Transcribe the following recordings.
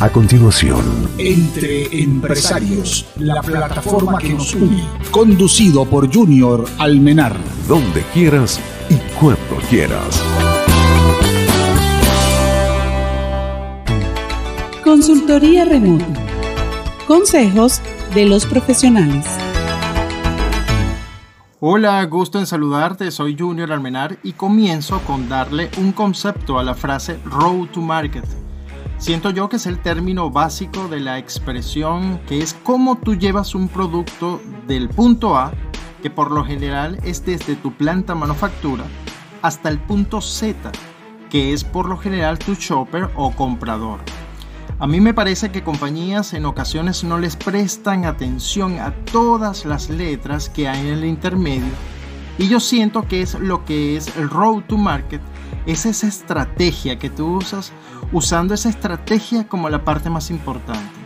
A continuación, Entre Empresarios, la plataforma que nos une. Conducido por Junior Almenar. donde quieras y cuando quieras. Consultoría remota. Consejos de los profesionales. Hola, gusto en saludarte, soy Junior Almenar y comienzo con darle un concepto a la frase Road to Market. Siento yo que es el término básico de la expresión que es cómo tú llevas un producto del punto A, que por lo general es desde tu planta manufactura, hasta el punto Z, que es por lo general tu shopper o comprador. A mí me parece que compañías en ocasiones no les prestan atención a todas las letras que hay en el intermedio y yo siento que es lo que es el road to market, es esa estrategia que tú usas usando esa estrategia como la parte más importante.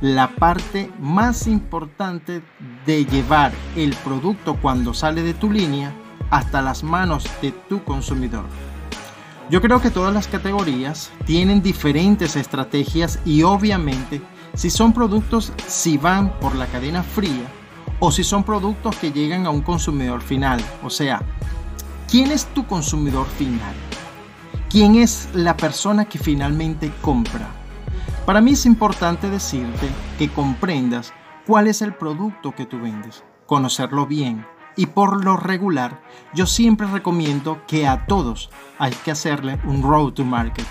La parte más importante de llevar el producto cuando sale de tu línea hasta las manos de tu consumidor. Yo creo que todas las categorías tienen diferentes estrategias y obviamente si son productos si van por la cadena fría o si son productos que llegan a un consumidor final. O sea, ¿quién es tu consumidor final? ¿Quién es la persona que finalmente compra? Para mí es importante decirte que comprendas cuál es el producto que tú vendes, conocerlo bien y por lo regular yo siempre recomiendo que a todos hay que hacerle un road to market.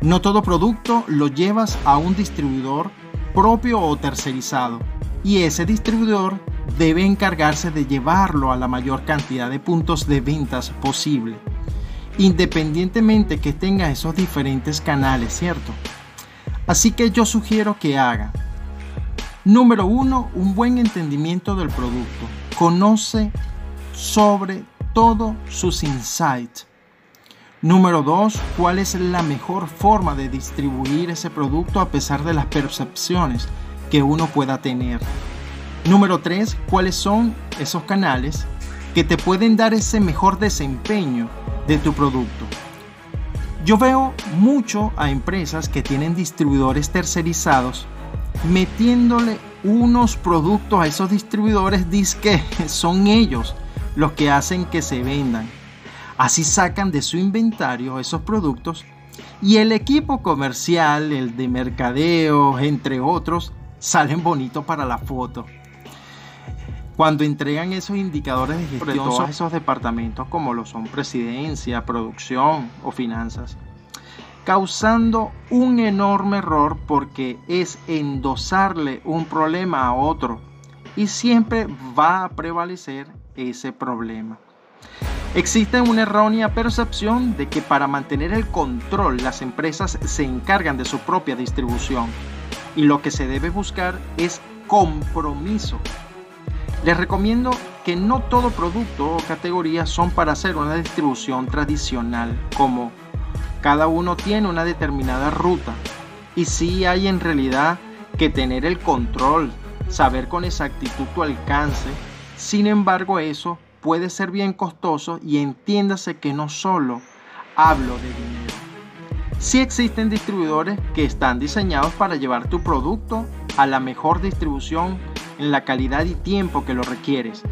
No todo producto lo llevas a un distribuidor propio o tercerizado y ese distribuidor debe encargarse de llevarlo a la mayor cantidad de puntos de ventas posible, independientemente que tenga esos diferentes canales, ¿cierto? Así que yo sugiero que haga. Número uno, un buen entendimiento del producto. Conoce sobre todo sus insights. Número 2. ¿Cuál es la mejor forma de distribuir ese producto a pesar de las percepciones que uno pueda tener? Número 3. ¿Cuáles son esos canales que te pueden dar ese mejor desempeño de tu producto? Yo veo mucho a empresas que tienen distribuidores tercerizados metiéndole unos productos a esos distribuidores, dice que son ellos los que hacen que se vendan. Así sacan de su inventario esos productos y el equipo comercial, el de mercadeo, entre otros, salen bonitos para la foto. Cuando entregan esos indicadores de gestión a esos departamentos como lo son presidencia, producción o finanzas, causando un enorme error porque es endosarle un problema a otro y siempre va a prevalecer ese problema. Existe una errónea percepción de que para mantener el control las empresas se encargan de su propia distribución y lo que se debe buscar es compromiso. Les recomiendo que no todo producto o categoría son para hacer una distribución tradicional como cada uno tiene una determinada ruta y sí hay en realidad que tener el control, saber con exactitud tu alcance. Sin embargo, eso puede ser bien costoso y entiéndase que no solo hablo de dinero. Sí existen distribuidores que están diseñados para llevar tu producto a la mejor distribución en la calidad y tiempo que lo requieres,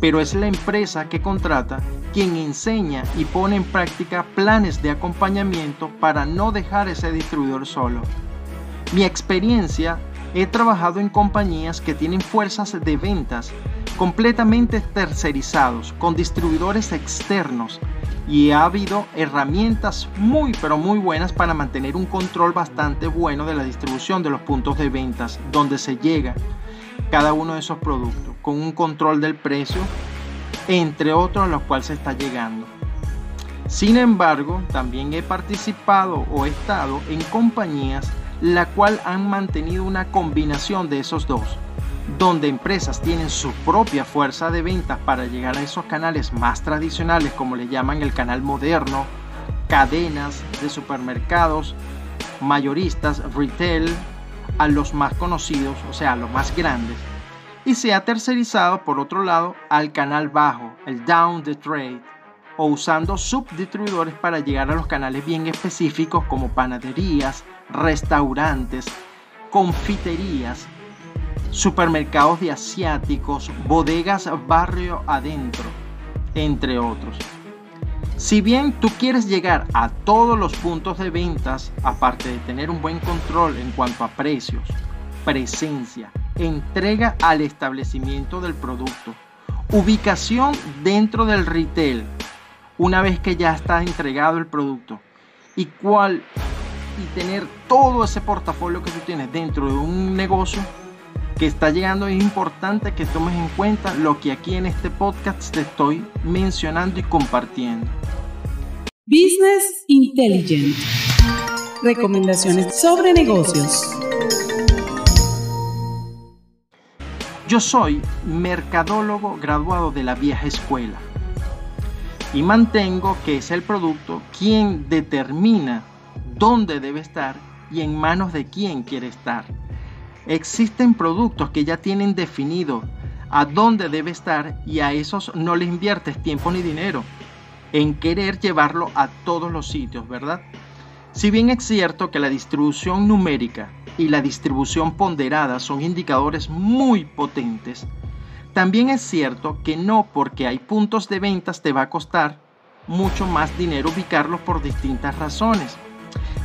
pero es la empresa que contrata quien enseña y pone en práctica planes de acompañamiento para no dejar ese distribuidor solo. Mi experiencia, he trabajado en compañías que tienen fuerzas de ventas completamente tercerizados, con distribuidores externos, y ha habido herramientas muy pero muy buenas para mantener un control bastante bueno de la distribución de los puntos de ventas donde se llega cada uno de esos productos, con un control del precio, entre otros a los cuales se está llegando. Sin embargo, también he participado o estado en compañías la cual han mantenido una combinación de esos dos, donde empresas tienen su propia fuerza de ventas para llegar a esos canales más tradicionales, como le llaman el canal moderno, cadenas de supermercados, mayoristas, retail, a los más conocidos, o sea, los más grandes, y se ha tercerizado por otro lado al canal bajo, el down the trade, o usando subdistribuidores para llegar a los canales bien específicos como panaderías, restaurantes, confiterías, supermercados de asiáticos, bodegas barrio adentro, entre otros. Si bien tú quieres llegar a todos los puntos de ventas, aparte de tener un buen control en cuanto a precios, presencia, entrega al establecimiento del producto, ubicación dentro del retail, una vez que ya está entregado el producto, y cuál y tener todo ese portafolio que tú tienes dentro de un negocio que está llegando es importante que tomes en cuenta lo que aquí en este podcast te estoy mencionando y compartiendo. Business Intelligent. Recomendaciones sobre negocios. Yo soy mercadólogo graduado de la vieja escuela y mantengo que es el producto quien determina dónde debe estar y en manos de quién quiere estar. Existen productos que ya tienen definido a dónde debe estar y a esos no le inviertes tiempo ni dinero en querer llevarlo a todos los sitios, ¿verdad? Si bien es cierto que la distribución numérica y la distribución ponderada son indicadores muy potentes, también es cierto que no porque hay puntos de ventas te va a costar mucho más dinero ubicarlos por distintas razones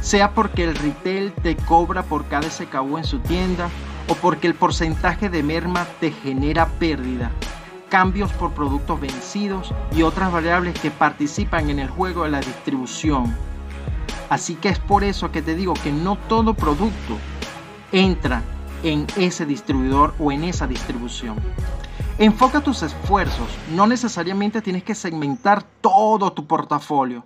sea porque el retail te cobra por cada SKU en su tienda o porque el porcentaje de merma te genera pérdida, cambios por productos vencidos y otras variables que participan en el juego de la distribución. Así que es por eso que te digo que no todo producto entra en ese distribuidor o en esa distribución. Enfoca tus esfuerzos, no necesariamente tienes que segmentar todo tu portafolio,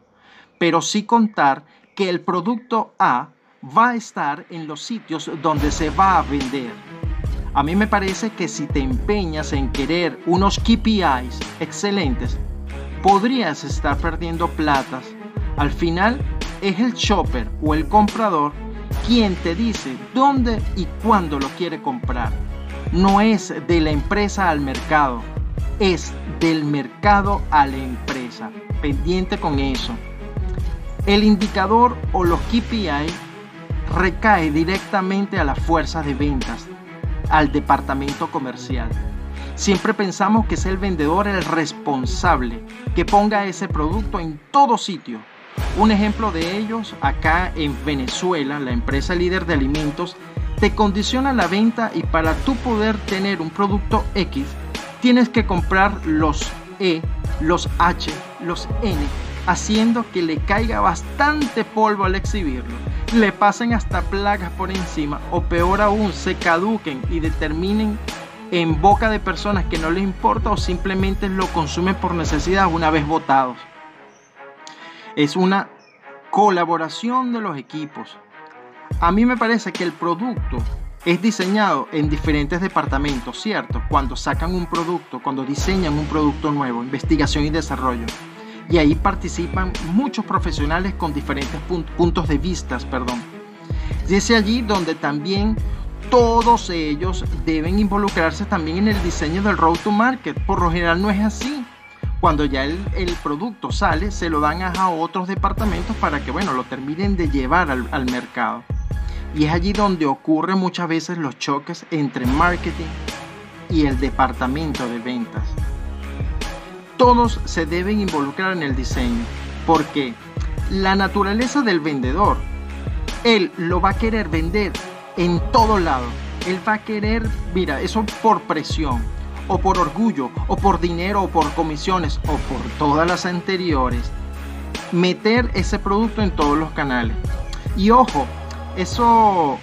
pero sí contar que el producto A va a estar en los sitios donde se va a vender. A mí me parece que si te empeñas en querer unos KPIs excelentes, podrías estar perdiendo platas. Al final es el shopper o el comprador quien te dice dónde y cuándo lo quiere comprar. No es de la empresa al mercado, es del mercado a la empresa. Pendiente con eso. El indicador o los KPI recae directamente a las fuerzas de ventas, al departamento comercial. Siempre pensamos que es el vendedor el responsable que ponga ese producto en todo sitio. Un ejemplo de ellos acá en Venezuela, la empresa líder de alimentos, te condiciona la venta y para tú poder tener un producto X, tienes que comprar los E, los H, los N haciendo que le caiga bastante polvo al exhibirlo, le pasen hasta plagas por encima o peor aún se caduquen y determinen en boca de personas que no les importa o simplemente lo consumen por necesidad una vez votados. Es una colaboración de los equipos. A mí me parece que el producto es diseñado en diferentes departamentos, ¿cierto? Cuando sacan un producto, cuando diseñan un producto nuevo, investigación y desarrollo y ahí participan muchos profesionales con diferentes puntos de vista, perdón. Y es allí donde también todos ellos deben involucrarse también en el diseño del road to market. Por lo general no es así. Cuando ya el, producto sale, se lo dan a otros departamentos para que, bueno, lo terminen de llevar al, al mercado. Y es allí donde ocurren muchas veces los choques entre marketing y el departamento de ventas todos se deben involucrar en el diseño, porque la naturaleza del vendedor, él lo va a querer vender en todo lado. Él va a querer, mira, eso por presión, o por orgullo, o por dinero, o por comisiones, o por todas las anteriores, meter ese producto en todos los canales. Y ojo, eso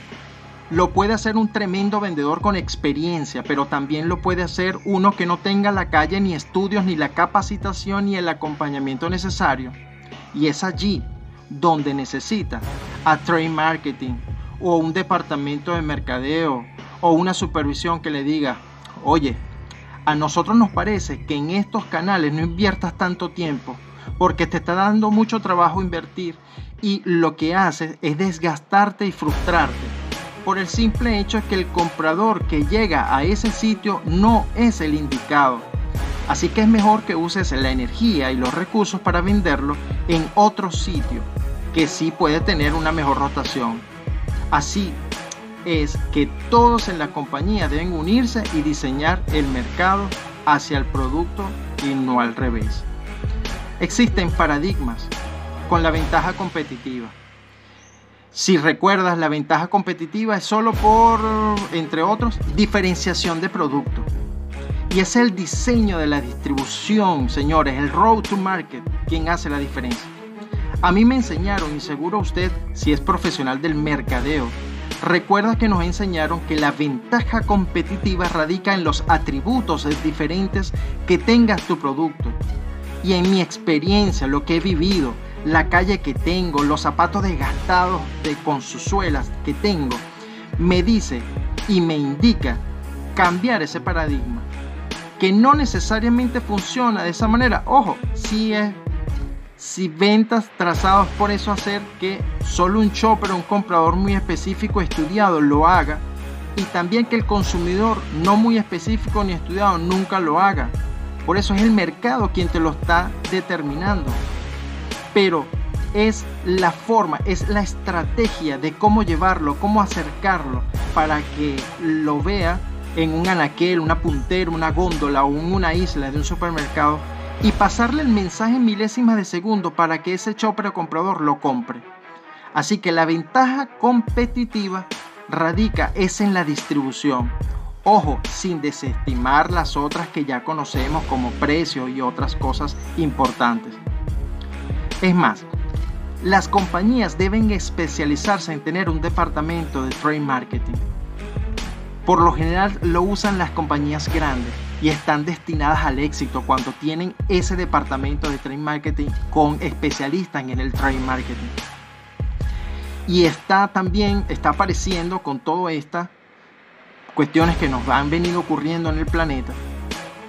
lo puede hacer un tremendo vendedor con experiencia, pero también lo puede hacer uno que no tenga la calle ni estudios, ni la capacitación, ni el acompañamiento necesario. Y es allí donde necesita a trade marketing o un departamento de mercadeo o una supervisión que le diga, oye, a nosotros nos parece que en estos canales no inviertas tanto tiempo porque te está dando mucho trabajo invertir y lo que haces es desgastarte y frustrarte por el simple hecho que el comprador que llega a ese sitio no es el indicado. Así que es mejor que uses la energía y los recursos para venderlo en otro sitio que sí puede tener una mejor rotación. Así es que todos en la compañía deben unirse y diseñar el mercado hacia el producto y no al revés. Existen paradigmas con la ventaja competitiva. Si recuerdas, la ventaja competitiva es solo por, entre otros, diferenciación de producto. Y es el diseño de la distribución, señores, el road to market, quien hace la diferencia. A mí me enseñaron, y seguro usted, si es profesional del mercadeo, recuerda que nos enseñaron que la ventaja competitiva radica en los atributos diferentes que tengas tu producto. Y en mi experiencia, lo que he vivido, la calle que tengo, los zapatos desgastados de, con sus suelas que tengo, me dice y me indica cambiar ese paradigma. Que no necesariamente funciona de esa manera. Ojo, si es si ventas trazados por eso hacer que solo un shopper un comprador muy específico estudiado lo haga y también que el consumidor no muy específico ni estudiado nunca lo haga. Por eso es el mercado quien te lo está determinando. Pero es la forma, es la estrategia de cómo llevarlo, cómo acercarlo para que lo vea en un anaquel, una puntera, una góndola o en una isla de un supermercado y pasarle el mensaje en milésimas de segundo para que ese chopper o comprador lo compre. Así que la ventaja competitiva radica es en la distribución. Ojo, sin desestimar las otras que ya conocemos como precio y otras cosas importantes. Es más, las compañías deben especializarse en tener un departamento de trade marketing. Por lo general lo usan las compañías grandes y están destinadas al éxito cuando tienen ese departamento de trade marketing con especialistas en el trade marketing. Y está también, está apareciendo con todas estas cuestiones que nos han venido ocurriendo en el planeta,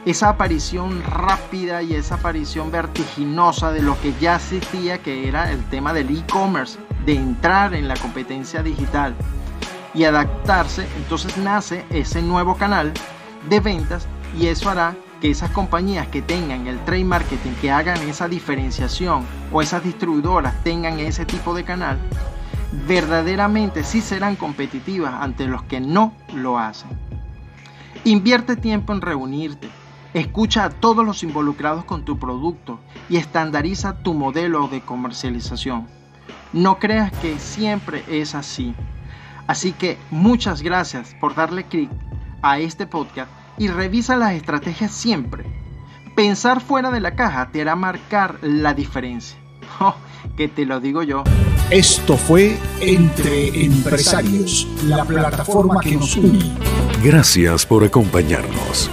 esa aparición rápida y esa aparición vertiginosa de lo que ya existía, que era el tema del e-commerce, de entrar en la competencia digital y adaptarse, entonces nace ese nuevo canal de ventas y eso hará que esas compañías que tengan el trade marketing, que hagan esa diferenciación o esas distribuidoras tengan ese tipo de canal, verdaderamente sí serán competitivas ante los que no lo hacen. Invierte tiempo en reunirte, escucha a todos los involucrados con tu producto y estandariza tu modelo de comercialización. No creas que siempre es así. Así que muchas gracias por darle clic a este podcast y revisa las estrategias siempre. Pensar fuera de la caja te hará marcar la diferencia. Oh, que te lo digo yo. Esto fue Entre Empresarios, la plataforma que nos une. Gracias por acompañarnos.